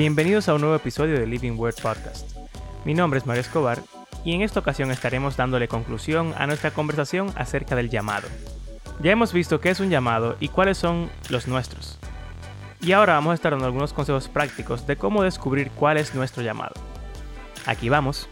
Bienvenidos a un nuevo episodio de Living Word Podcast. Mi nombre es Mario Escobar y en esta ocasión estaremos dándole conclusión a nuestra conversación acerca del llamado. Ya hemos visto qué es un llamado y cuáles son los nuestros. Y ahora vamos a estar dando algunos consejos prácticos de cómo descubrir cuál es nuestro llamado. Aquí vamos.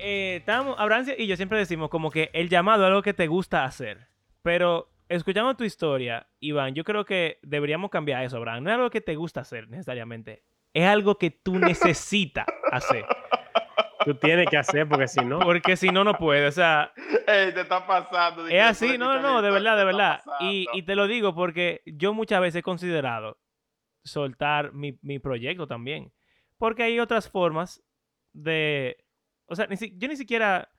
Eh, Abraham y yo siempre decimos como que el llamado es algo que te gusta hacer. Pero escuchando tu historia, Iván, yo creo que deberíamos cambiar eso, Abraham. No es algo que te gusta hacer necesariamente. Es algo que tú necesitas hacer. Tú tienes que hacer porque si no, Porque si no, no puedes. O sea, Ey, te está pasando. es así. No, no, de verdad, de verdad. Y, y te lo digo porque yo muchas veces he considerado soltar mi, mi proyecto también. Porque hay otras formas de... O sea, ni si- yo ni siquiera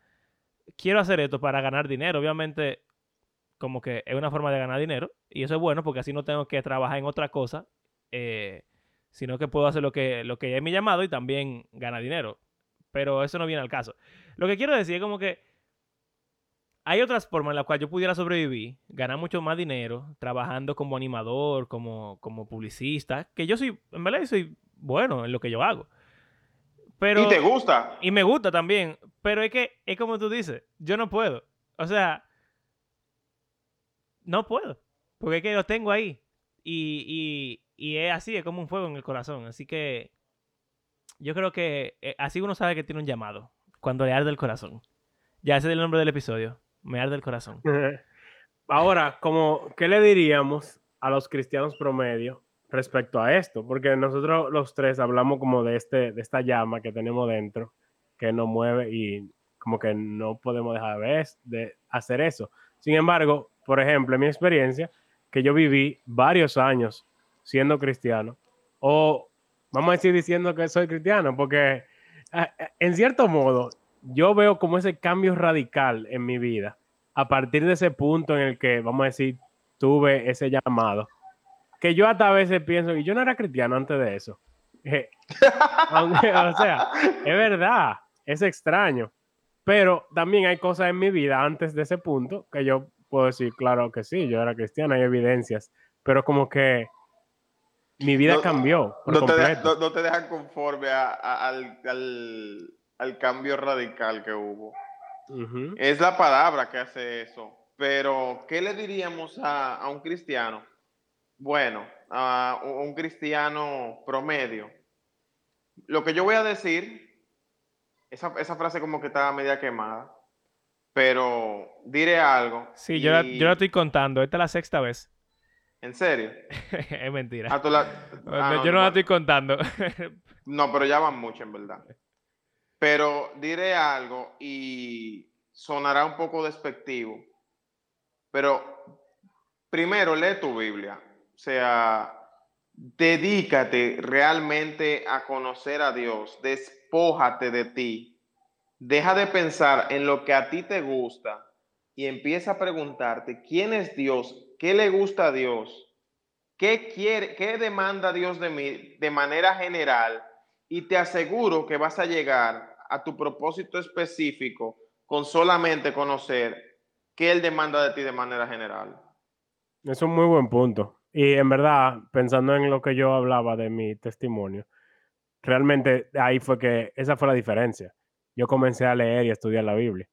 quiero hacer esto para ganar dinero. Obviamente, como que es una forma de ganar dinero. Y eso es bueno porque así no tengo que trabajar en otra cosa. eh, sino que puedo hacer lo que, lo que es mi llamado y también ganar dinero. Pero eso no viene al caso. Lo que quiero decir es como que hay otras formas en las cuales yo pudiera sobrevivir, ganar mucho más dinero, trabajando como animador, como, como publicista, que yo soy, en verdad, soy bueno en lo que yo hago. Pero, ¿Y te gusta? y me gusta también, pero es que es como tú dices, yo no puedo. O sea, no puedo, porque es que lo tengo ahí. Y, y, y es así, es como un fuego en el corazón. Así que yo creo que eh, así uno sabe que tiene un llamado, cuando le arde el corazón. Ya ese es el nombre del episodio, me arde el corazón. ahora, como, ¿qué le diríamos a los cristianos promedio respecto a esto? Porque nosotros los tres hablamos como de, este, de esta llama que tenemos dentro, que nos mueve y como que no podemos dejar de, hacer eso. Sin embargo, por ejemplo, en mi experiencia, que yo viví varios años siendo cristiano, o vamos a decir diciendo que soy cristiano, porque eh, eh, en cierto modo yo veo como ese cambio radical en mi vida a partir de ese punto en el que, vamos a decir, tuve ese llamado, que yo hasta a veces pienso que yo no era cristiano antes de eso. Eh, aunque, o sea, es verdad, es extraño, pero también hay cosas en mi vida antes de ese punto que yo puedo decir, claro que sí, yo era cristiano, hay evidencias, pero como que mi vida No- cambió por No te, de- completo. no- no te dejan conforme a- a- al, al- al cambio radical que hubo. Ujú. Es la palabra que hace eso. Pero, ¿qué le diríamos a, a un cristiano? Bueno, a un cristiano promedio. Lo que yo voy a decir, esa, esa frase como que estaba media quemada, pero diré algo. Sí, yo la, yo la estoy contando, esta es la sexta vez. ¿En serio? es mentira. Ah, la- ah, No, yo no la estoy contando. No, pero ya van mucho en verdad. Pero diré algo y sonará un poco despectivo. Pero primero lee tu Biblia. Sea, dedícate realmente a conocer a Dios. Despójate de ti. Deja de pensar en lo que a ti te gusta y empieza a preguntarte quién es Dios, qué le gusta a Dios, qué quiere, qué demanda Dios de mí de manera general y te aseguro que vas a llegar a tu propósito específico con solamente conocer qué Él demanda de ti de manera general. Es un muy buen punto. Y en verdad, pensando en lo que yo hablaba de mi testimonio, realmente ahí fue que esa fue la diferencia. Yo comencé a leer y a estudiar la Biblia.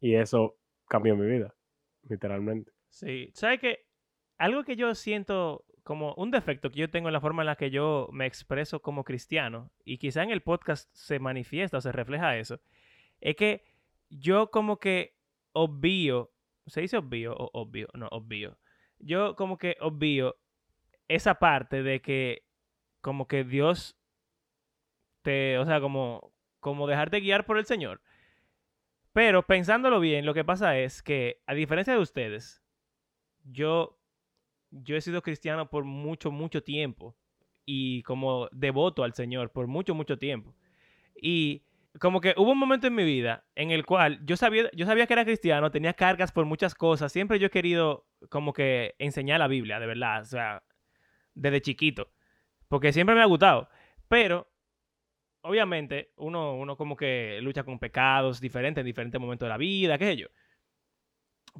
Y eso cambió mi vida, literalmente. Sí, ¿sabes qué? Algo que yo siento como un defecto que yo tengo en la forma en la que yo me expreso como cristiano, y quizá en el podcast se manifiesta o se refleja eso, es que yo como que obvio, ¿se dice obvio o obvio? No, obvio. Yo como que obvio esa parte de que como que Dios te, o sea, como, como dejarte guiar por el Señor. Pero pensándolo bien, lo que pasa es que, a diferencia de ustedes, yo, yo he sido cristiano por mucho, mucho tiempo y como devoto al Señor por mucho, mucho tiempo. Y como que hubo un momento en mi vida en el cual yo sabía, yo sabía que era cristiano, tenía cargas por muchas cosas, siempre yo he querido como que enseñar la Biblia, de verdad, o sea, desde chiquito, porque siempre me ha gustado, pero obviamente uno, uno como que lucha con pecados diferentes en diferentes momentos de la vida, qué sé yo.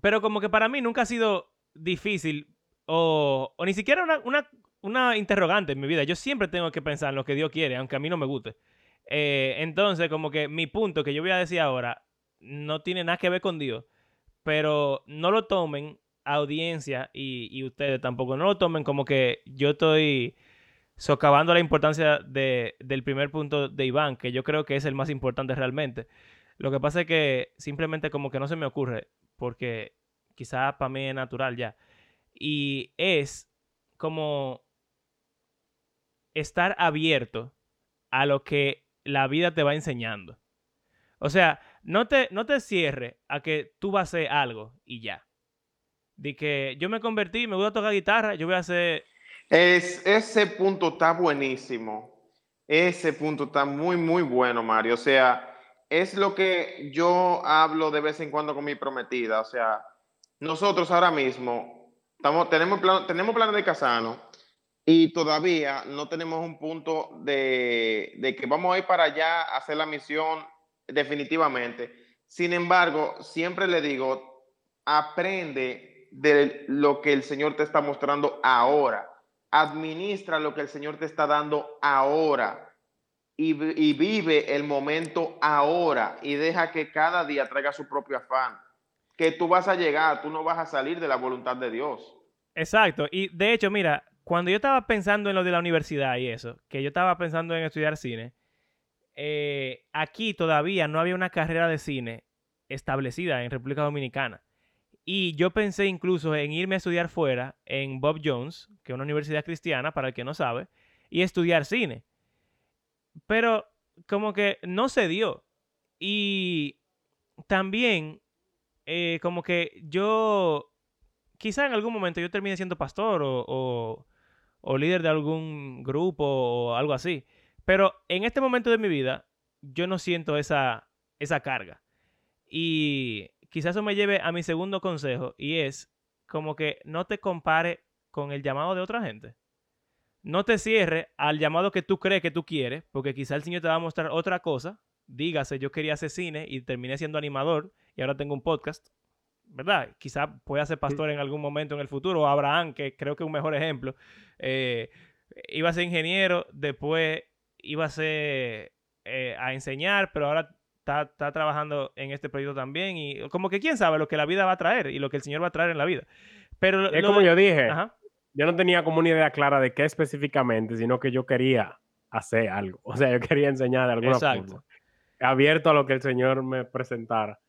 Pero como que para mí nunca ha sido difícil o, o ni siquiera una, una, una interrogante en mi vida. Yo siempre tengo que pensar en lo que Dios quiere, aunque a mí no me guste. Eh, entonces, como que mi punto que yo voy a decir ahora no tiene nada que ver con Dios, pero no lo tomen audiencia y, y ustedes tampoco, no lo tomen como que yo estoy socavando la importancia de, del primer punto de Iván, que yo creo que es el más importante realmente. Lo que pasa es que simplemente como que no se me ocurre, porque quizá para mí es natural ya. Y es como estar abierto a lo que la vida te va enseñando. O sea, no te, no te cierres a que tú vas a hacer algo y ya. De que yo me convertí, me voy a tocar guitarra, yo voy a hacer... Es, ese punto está buenísimo. Ese punto está muy, muy bueno, Mario. O sea, es lo que yo hablo de vez en cuando con mi prometida. O sea, nosotros ahora mismo estamos, tenemos, plan, tenemos planes de casarnos y todavía no tenemos un punto de, que vamos a ir para allá a hacer la misión definitivamente. Sin embargo, siempre le digo, aprende de lo que el Señor te está mostrando ahora. Administra lo que el Señor te está dando ahora. Y vive el momento ahora. Y deja que cada día traiga su propio afán. Que tú vas a llegar, tú no vas a salir de la voluntad de Dios. Exacto. Y de hecho, mira, cuando yo estaba pensando en lo de la universidad y eso, que yo estaba pensando en estudiar cine, eh, aquí todavía no había una carrera de cine establecida en República Dominicana. Y yo pensé incluso en irme a estudiar fuera, en Bob Jones, que es una universidad cristiana, para el que no sabe, y estudiar cine. Pero como que no se dio. Y también, eh, como que yo, quizá en algún momento yo termine siendo pastor o, o o líder de algún grupo o algo así. Pero en este momento de mi vida, yo no siento esa, esa carga. Y quizás eso me lleve a mi segundo consejo y es como que no te compare con el llamado de otra gente. No te cierre al llamado que tú crees que tú quieres, porque quizás el Señor te va a mostrar otra cosa. Dígase, yo quería hacer cine y terminé siendo animador y ahora tengo un podcast. ¿Verdad? Quizá pueda ser pastor en algún momento en el futuro, o Abraham, que creo que es un mejor ejemplo, eh, iba a ser ingeniero, después iba a ser eh, a enseñar, pero ahora está, está, trabajando en este proyecto también, y como que quién sabe lo que la vida va a traer y lo que el Señor va a traer en la vida. Pero es como yo dije, Ajá. yo no tenía como una idea clara de qué específicamente, sino que yo quería hacer algo, o sea, yo quería enseñar de alguna Exacto. forma, abierto a lo que el Señor me presentara.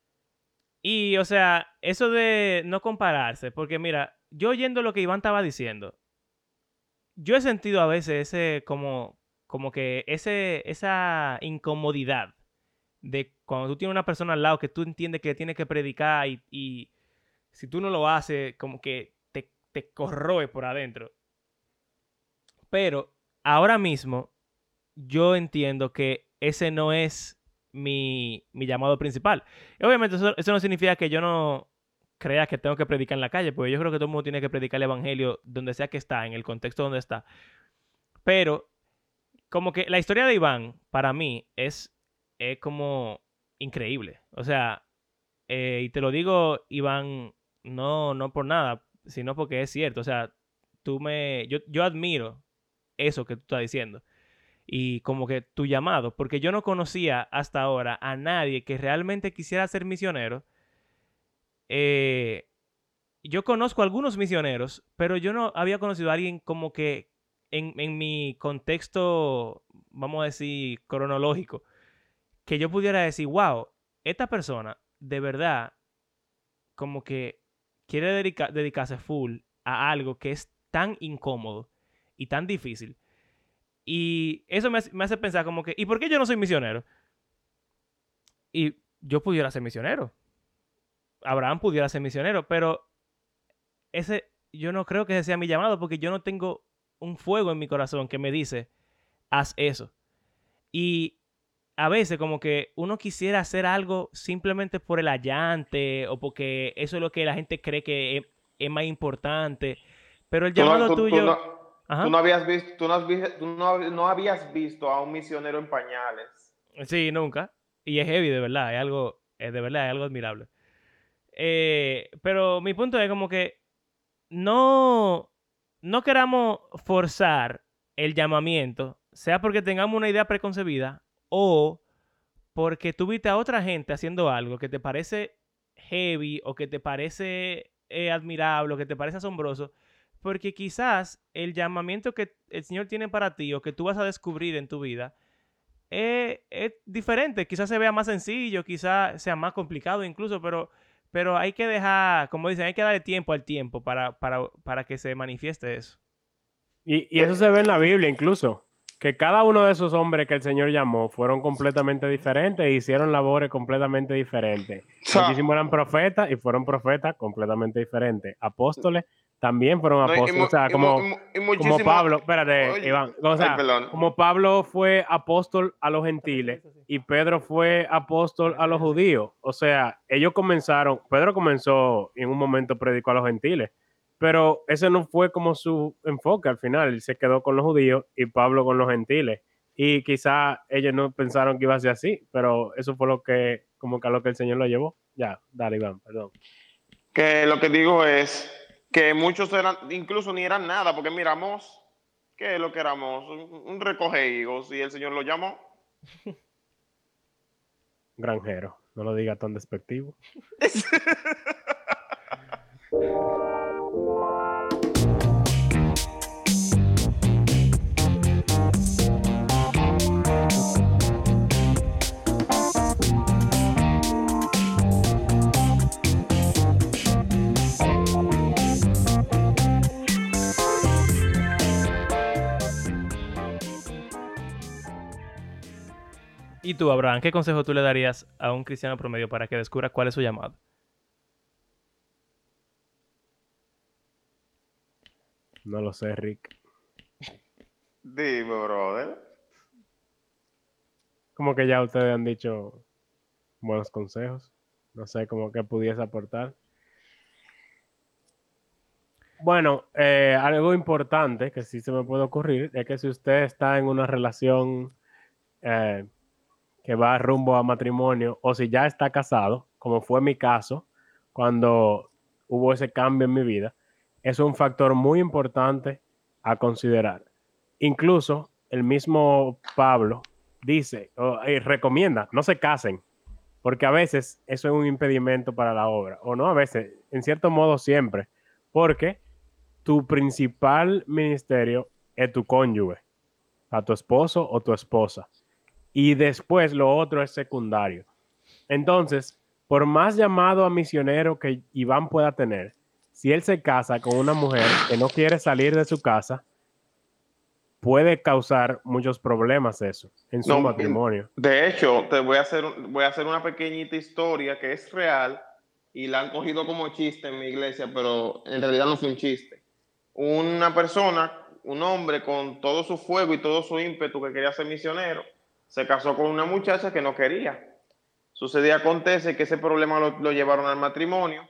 Y, o sea, eso de no compararse, porque mira, yo oyendo lo que Iván estaba diciendo, yo he sentido a veces ese, como, como que ese, esa incomodidad de cuando tú tienes una persona al lado que tú entiendes que tiene que predicar y, si tú no lo haces, como que te, te corroe por adentro. Pero ahora mismo, yo entiendo que ese no es mi, llamado principal. Obviamente eso, no significa que yo no crea que tengo que predicar en la calle, porque yo creo que todo el mundo tiene que predicar el Evangelio donde sea que está, en el contexto donde está. Pero como que la historia de Iván, para mí, es, es como increíble. O sea, eh, y te lo digo, Iván, no, no por nada, sino porque es cierto. O sea, tú me, yo, yo admiro eso que tú estás diciendo y como que tu llamado, porque yo no conocía hasta ahora a nadie que realmente quisiera ser misionero. Eh, yo conozco a algunos misioneros, pero yo no había conocido a alguien como que en, en, mi contexto, vamos a decir, cronológico, que yo pudiera decir, wow, esta persona de verdad como que quiere dedica dedicarse full a algo que es tan incómodo y tan difícil y eso me hace, me hace, pensar como que, ¿y por qué yo no soy misionero? Y yo pudiera ser misionero. Abraham pudiera ser misionero, pero ese, yo no creo que ese sea mi llamado porque yo no tengo un fuego en mi corazón que me dice, haz eso. Y a veces como que uno quisiera hacer algo simplemente por el allante o porque eso es lo que la gente cree que es, es más importante. Pero el no- llamado tú tuyo... no- Ajá. tú no habías visto, tú no, has tú no- no habías visto a un misionero en pañales. Sí, nunca. Y es heavy, de verdad. Es algo, es de verdad, es algo admirable. Eh, pero mi punto es como que no, no queramos forzar el llamamiento, sea porque tengamos una idea preconcebida o porque tú viste a otra gente haciendo algo que te parece heavy o que te parece eh, admirable o que te parece asombroso, porque quizás el llamamiento que el Señor tiene para ti o que tú vas a descubrir en tu vida es, es diferente. Quizás se vea más sencillo, quizás sea más complicado incluso, pero, pero hay que dejar, como dicen, hay que darle tiempo al tiempo para, para, para que se manifieste eso. Y, y eso se ve en la Biblia incluso, que cada uno de esos hombres que el Señor llamó fueron completamente diferentes e hicieron labores completamente diferentes. Muchísimos eran profetas y fueron profetas completamente diferentes. Apóstoles también fueron No, y apóstoles. o sea, y como, y como Pablo, espérate, Oye, Iván. O sea, ay, como Pablo fue apóstol a los gentiles y Pedro fue apóstol a los judíos. O sea, ellos comenzaron, Pedro comenzó y en un momento predicó a los gentiles, pero ese no fue como su enfoque al final. Él se quedó con los judíos y Pablo con los gentiles. Y quizá ellos no pensaron que iba a ser así, pero eso fue lo que, como que a lo que el Señor lo llevó. Ya, dale, Iván, perdón. Que lo que digo es que muchos eran, incluso ni eran nada, porque miramos, ¿qué es lo que éramos? Un, recoge higos y el Señor lo llamó. Granjero, no lo diga tan despectivo. ¿Y tú, Abraham, qué consejo tú le darías a un cristiano promedio para que descubra cuál es su llamado? No lo sé, Rick. Dime, brother. Como que ya ustedes han dicho buenos consejos. No sé cómo que pudiese aportar. Bueno, eh, algo importante que sí se me puede ocurrir es que si usted está en una relación eh, que va rumbo a matrimonio o si ya está casado, como fue mi caso, cuando hubo ese cambio en mi vida, es un factor muy importante a considerar. Incluso el mismo Pablo dice o, y recomienda, no se casen, porque a veces eso es un impedimento para la obra, o no a veces, en cierto modo siempre, porque tu principal ministerio es tu cónyuge, a tu esposo o tu esposa, y después lo otro es secundario. Entonces, por más llamado a misionero que Iván pueda tener, si él se casa con una mujer que no quiere salir de su casa, puede causar muchos problemas eso en su No, matrimonio. De hecho, te voy a hacer, voy a hacer una pequeñita historia que es real y la han cogido como chiste en mi iglesia, pero en realidad no fue un chiste. Una persona, un hombre con todo su fuego y todo su ímpetu que quería ser misionero, se casó con una muchacha que no quería. Sucedía, acontece que ese problema lo, lo llevaron al matrimonio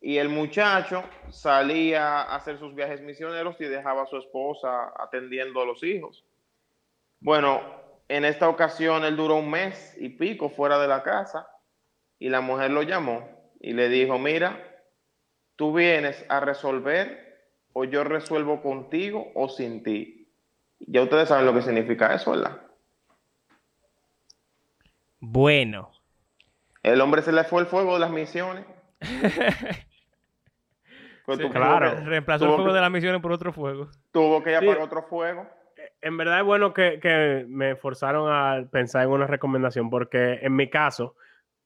y el muchacho salía a hacer sus viajes misioneros y dejaba a su esposa atendiendo a los hijos. Bueno, en esta ocasión él duró un mes y pico fuera de la casa y la mujer lo llamó y le dijo, mira, tú vienes a resolver o yo resuelvo contigo o sin ti. Ya ustedes saben lo que significa eso, ¿verdad? Bueno. El hombre se le fue el fuego de las misiones. Pues Sí, claro. que- Reemplazó el fuego que- de las misiones por otro fuego. Tuvo que Sí. apagar otro fuego. En verdad es bueno que, que me forzaron a pensar en una recomendación porque en mi caso,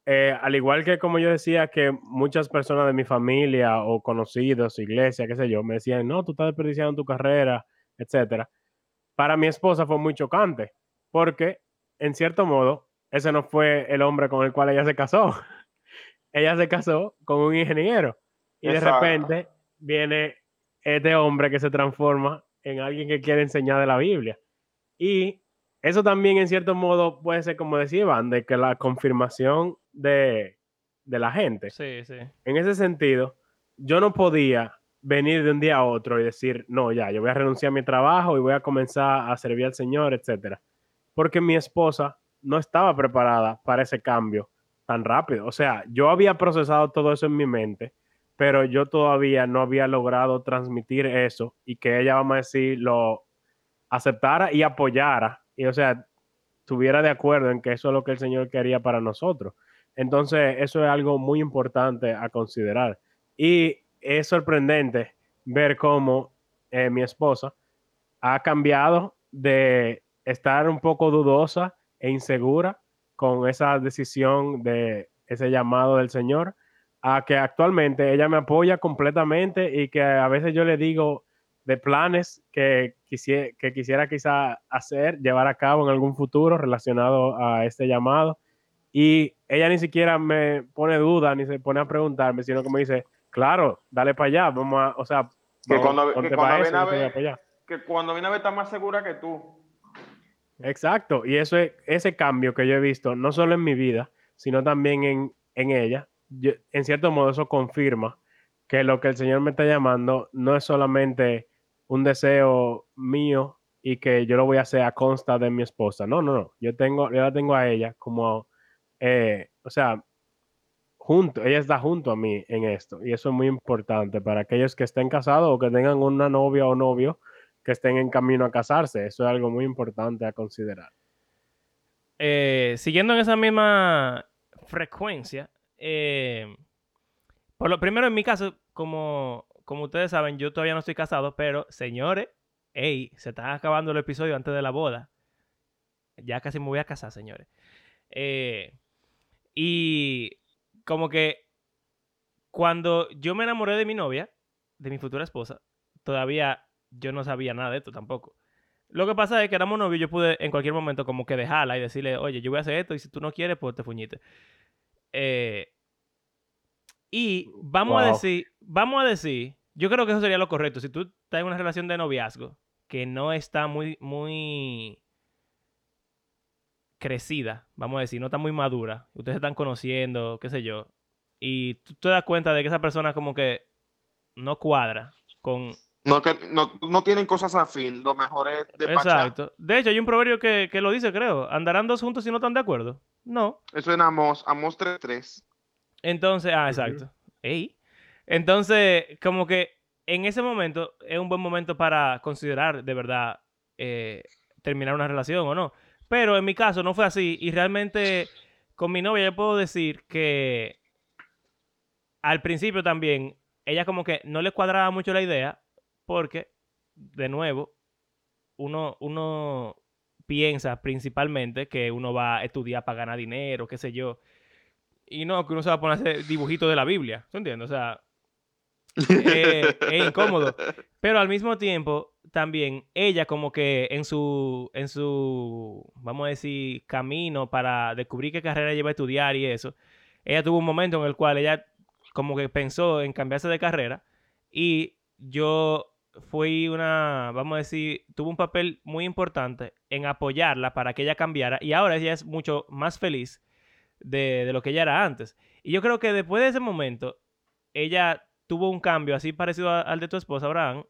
eh, al igual que como yo decía que muchas personas de mi familia o conocidos, iglesia, qué sé yo, me decían, no, tú estás desperdiciando tu carrera, etcétera. Para mi esposa fue muy chocante porque, en cierto modo, ese no fue el hombre con el cual ella se casó. ella se casó con un ingeniero y de repente viene este hombre que se transforma en alguien que quiere enseñar de la Biblia. Y eso también en cierto modo puede ser como decía Iván, de que la confirmación de, de la gente. Sí, sí. En ese sentido, yo no podía venir de un día a otro y decir, no, ya, yo voy a renunciar a mi trabajo y voy a comenzar a servir al Señor, etcétera. Porque mi esposa no estaba preparada para ese cambio tan rápido. O sea, yo había procesado todo eso en mi mente, pero yo todavía no había logrado transmitir eso y que ella, vamos a decir, lo aceptara y apoyara. Y, o sea, estuviera de acuerdo en que eso es lo que el Señor quería para nosotros. Entonces, eso es algo muy importante a considerar. Y es sorprendente ver cómo eh, mi esposa ha cambiado de estar un poco dudosa e insegura con esa decisión de ese llamado del Señor, a que actualmente ella me apoya completamente y que a veces yo le digo de planes que quisiera, que quisiera quizá hacer, llevar a cabo en algún futuro relacionado a este llamado. Y ella ni siquiera me pone duda ni se pone a preguntarme, sino que me dice, claro, dale para allá, vamos a, o sea, Que vamos, cuando, que cuando eso, viene a ver, que cuando viene a ver está más segura que tú. Exacto, y eso es, ese cambio que yo he visto, no solo en mi vida, sino también en, en ella, yo- en cierto modo eso confirma que lo que el Señor me está llamando no es solamente un deseo mío y que yo lo voy a hacer a consta de mi esposa. No, no, no. Yo tengo, yo la tengo a ella como, eh, o sea, junto, ella está junto a mí en esto. Y eso es muy importante para aquellos que estén casados o que tengan una novia o novio que estén en camino a casarse. Eso es algo muy importante a considerar. Eh, siguiendo en esa misma frecuencia, eh, por lo primero en mi caso, como, como ustedes saben, yo todavía no estoy casado, pero señores, hey, se está acabando el episodio antes de la boda. Ya casi me voy a casar, señores. Eh, y como que cuando yo me enamoré de mi novia, de mi futura esposa, todavía yo no sabía nada de esto tampoco. Lo que pasa es que éramos novios, yo pude en cualquier momento como que dejarla y decirle, oye, yo voy a hacer esto y si tú no quieres, pues te fuñiste. Eh, y vamos a decir, vamos a decir, yo creo que eso sería lo correcto. Si tú estás en una relación de noviazgo que no está muy, muy crecida, vamos a decir, no está muy madura, ustedes se están conociendo, qué sé yo, y tú te das cuenta de que esa persona como que no cuadra con, No, que, no, no tienen cosas afín, lo mejor es de Exacto. De hecho, hay un proverbio que, que lo dice, creo. ¿Andarán dos juntos si no están de acuerdo? No. Eso es en Amos, Amos 3.3. Entonces, ah, exacto. Ey. Entonces, como que en ese momento es un buen momento para considerar de verdad eh, terminar una relación o no. Pero en mi caso no fue así y realmente con mi novia yo puedo decir que al principio también ella como que no le cuadraba mucho la idea porque, de nuevo, uno, uno piensa principalmente que uno va a estudiar para ganar dinero, qué sé yo. Y no, que uno se va a poner a hacer dibujitos de la Biblia. ¿Tú entiendes? O sea, eh, es incómodo. Pero al mismo tiempo, también ella como que en su, en su, vamos a decir, camino para descubrir qué carrera lleva a estudiar y eso, ella tuvo un momento en el cual ella como que pensó en cambiarse de carrera y yo fui una, vamos a decir, tuvo un papel muy importante en apoyarla para que ella cambiara y ahora ella es mucho más feliz de, lo que ella era antes. Y yo creo que después de ese momento, ella tuvo un cambio así parecido al de tu esposa, Abraham,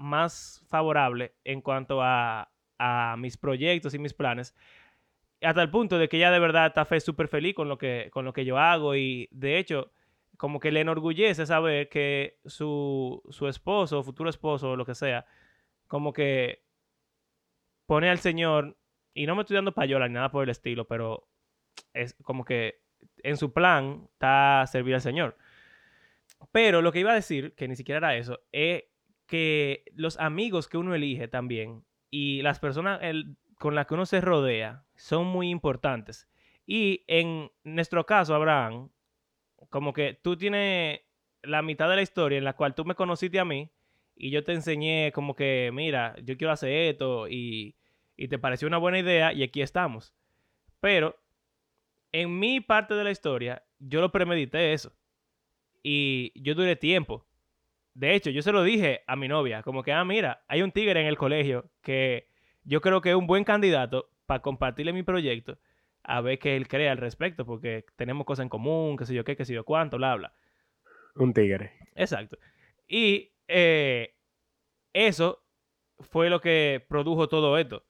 más favorable en cuanto a, a mis proyectos y mis planes, hasta el punto de que ella de verdad está súper feliz con lo, que, con lo que yo hago y de hecho como que le enorgullece saber que su, su esposo, futuro esposo o lo que sea, como que pone al Señor, y no me estoy dando payola ni nada por el estilo, pero es como que en su plan está servir al Señor. Pero lo que iba a decir, que ni siquiera era eso, es que los amigos que uno elige también y las personas con las que uno se rodea son muy importantes. Y en nuestro caso, Abraham, como que tú tienes la mitad de la historia en la cual tú me conociste a mí y yo te enseñé como que, mira, yo quiero hacer esto y, y te pareció una buena idea y aquí estamos. Pero en mi parte de la historia, yo lo premedité eso. Y yo duré tiempo. De hecho, yo se lo dije a mi novia, como que, ah, mira, hay un tigre en el colegio que yo creo que es un buen candidato para compartirle mi proyecto a ver qué él cree al respecto, porque tenemos cosas en común, qué sé yo qué, qué sé yo cuánto, bla, bla. Un tigre. Exacto. Y eh, eso fue lo que produjo todo esto.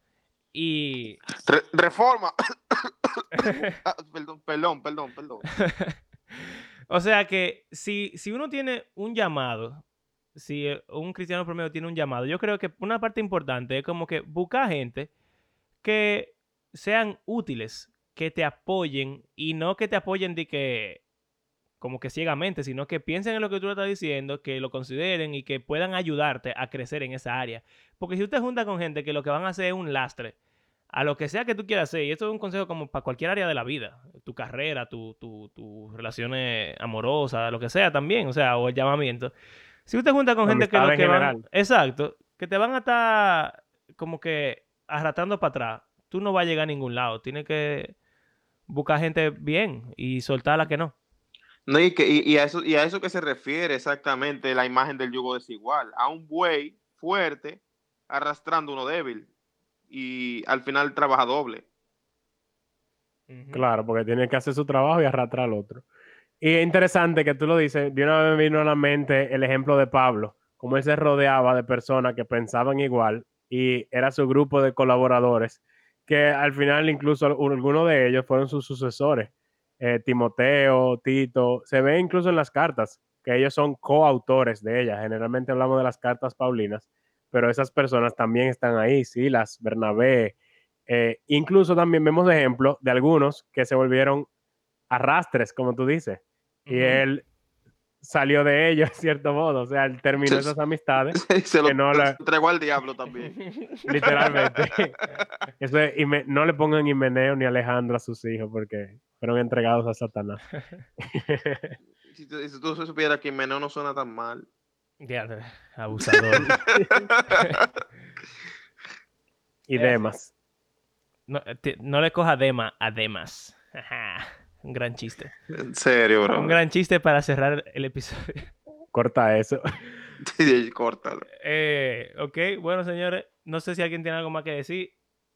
Y... Re- reforma. Ah, perdón, perdón, perdón, perdón. o sea que si, si uno tiene un llamado, si eh, un cristiano promedio tiene un llamado, yo creo que una parte importante es como que buscar gente que sean útiles, que te apoyen y no que te apoyen de que como que ciegamente, sino que piensen en lo que tú le estás diciendo, que lo consideren y que puedan ayudarte a crecer en esa área. Porque si usted junta con gente que lo que van a hacer es un lastre a lo que sea que tú quieras hacer, y esto es un consejo como para cualquier área de la vida, tu carrera, tu, tu, tus relaciones amorosas, lo que sea también, o sea, o el llamamiento. Si usted junta con Tu gente que lo que van, exacto, que te van a estar como que arrastrando para atrás, tú no vas a llegar a ningún lado. Tienes que buscar gente bien y soltar la que no. No, y, que, y, y a eso, y a eso que se refiere exactamente la imagen del yugo desigual. A un buey fuerte arrastrando uno débil. Y al final trabaja doble. Claro, porque tiene que hacer su trabajo y arrastrar al otro. Y es interesante que tú lo dices, de una vez me vino a la mente el ejemplo de Pablo, cómo él se rodeaba de personas que pensaban igual y era su grupo de colaboradores, que al final incluso algunos de ellos fueron sus sucesores. Eh, Timoteo, Tito, se ve incluso en las cartas que ellos son coautores de ellas. Generalmente hablamos de las cartas paulinas, pero esas personas también están ahí, Silas, Bernabé, eh, incluso también vemos ejemplos de algunos que se volvieron arrastres, como tú dices, y él salió de ellos, en cierto modo, o sea, él terminó Sí, esas amistades, se lo Que no se la- lo entregó al diablo también. literalmente. Eso es, y me- no le pongan Himeneo ni Alejandro a sus hijos porque fueron entregados a Satanás. Si, tú- si tú supieras que Meneo no suena tan mal. Diablo, abusador. y Eh, demás. No, eh, no le coja dema a demas. Ajá, Un gran chiste. En serio, bro. Un gran chiste para cerrar el episodio. Corta eso. Sí, Córtalo. Eh, ok, bueno, señores, no sé si alguien tiene algo más que decir.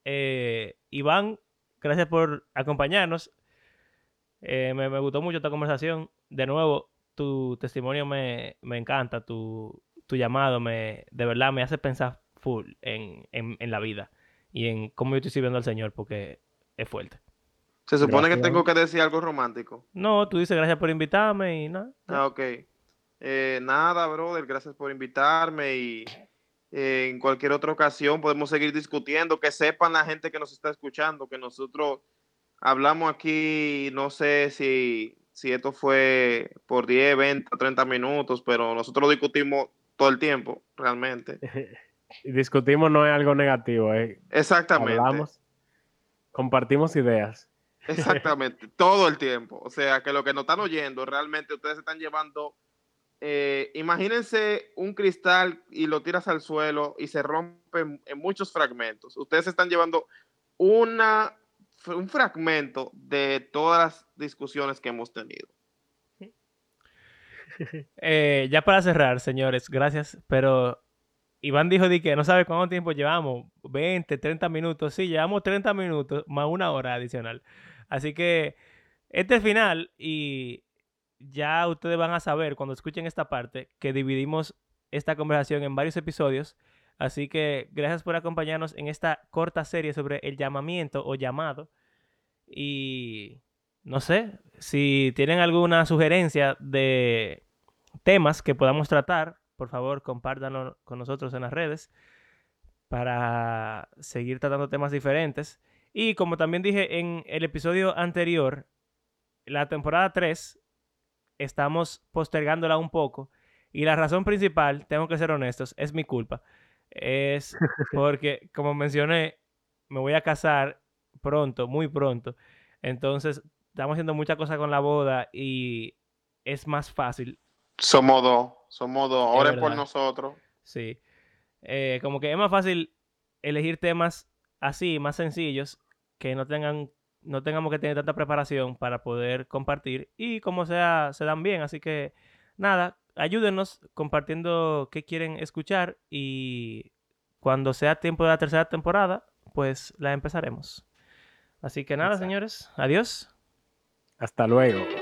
Eh, Iván, gracias por acompañarnos. Eh, me, me gustó mucho esta conversación. De nuevo, tu testimonio me, me encanta, tu, tu llamado me, de verdad me hace pensar full en, en, en la vida y en cómo yo estoy sirviendo al Señor porque es fuerte. Se supone Gracias. que tengo que decir algo romántico. No, tú dices gracias por invitarme y nada. Ah, ok. Eh, nada, brother, gracias por invitarme y eh, en cualquier otra ocasión podemos seguir discutiendo, que sepan la gente que nos está escuchando, que nosotros hablamos aquí, no sé si, si esto fue por 10, 20, 30 minutos, pero nosotros lo discutimos todo el tiempo, realmente. Y discutimos no es algo negativo, eh. Exactamente. hablamos, compartimos ideas. Exactamente, todo el tiempo. O sea, que lo que nos están oyendo, realmente ustedes están llevando. eh, imagínense un cristal y lo tiras al suelo y se rompe en, muchos fragmentos. Ustedes están llevando una, un fragmento de todas las discusiones que hemos tenido. Eh, ya para cerrar, señores, gracias, pero Iván dijo de que no sabe cuánto tiempo llevamos, 20, 30 minutos, sí, llevamos 30 minutos más una hora adicional. Así que este es el final y ya ustedes van a saber cuando escuchen esta parte que dividimos esta conversación en varios episodios. Así que gracias por acompañarnos en esta corta serie sobre el llamamiento o llamado. Y no sé, si tienen alguna sugerencia de temas que podamos tratar, por favor, compártanlo con nosotros en las redes para seguir tratando temas diferentes. Y como también dije en el episodio anterior, la temporada 3 estamos postergándola un poco. Y la razón principal, tengo que ser honestos, es mi culpa. Es porque, como mencioné, me voy a casar pronto, muy pronto. Entonces, estamos haciendo muchas cosas con la boda y es más fácil. Somos dos, somos dos. Oren por nosotros. Sí. Eh, como que es más fácil elegir temas así, más sencillos, que no tengan, no tengamos que tener tanta preparación para poder compartir y como sea, se dan bien. Así que nada, ayúdenos compartiendo qué quieren escuchar y cuando sea tiempo de la tercera temporada, pues la empezaremos. Así que nada, señores, adiós. Hasta luego.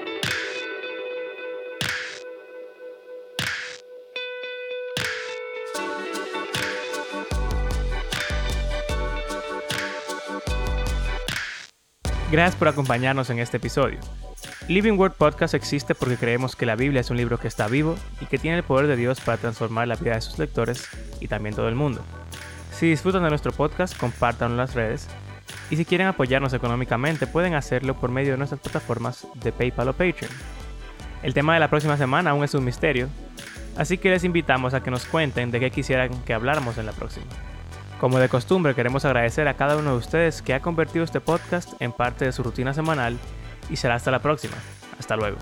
Gracias por acompañarnos en este episodio. Living Word Podcast existe porque creemos que la Biblia es un libro que está vivo y que tiene el poder de Dios para transformar la vida de sus lectores y también todo el mundo. Si disfrutan de nuestro podcast, compártanlo en las redes y si quieren apoyarnos económicamente pueden hacerlo por medio de nuestras plataformas de PayPal o Patreon. El tema de la próxima semana aún es un misterio, así que les invitamos a que nos cuenten de qué quisieran que habláramos en la próxima. Como de costumbre, queremos agradecer a cada uno de ustedes que ha convertido este podcast en parte de su rutina semanal y será hasta la próxima. Hasta luego.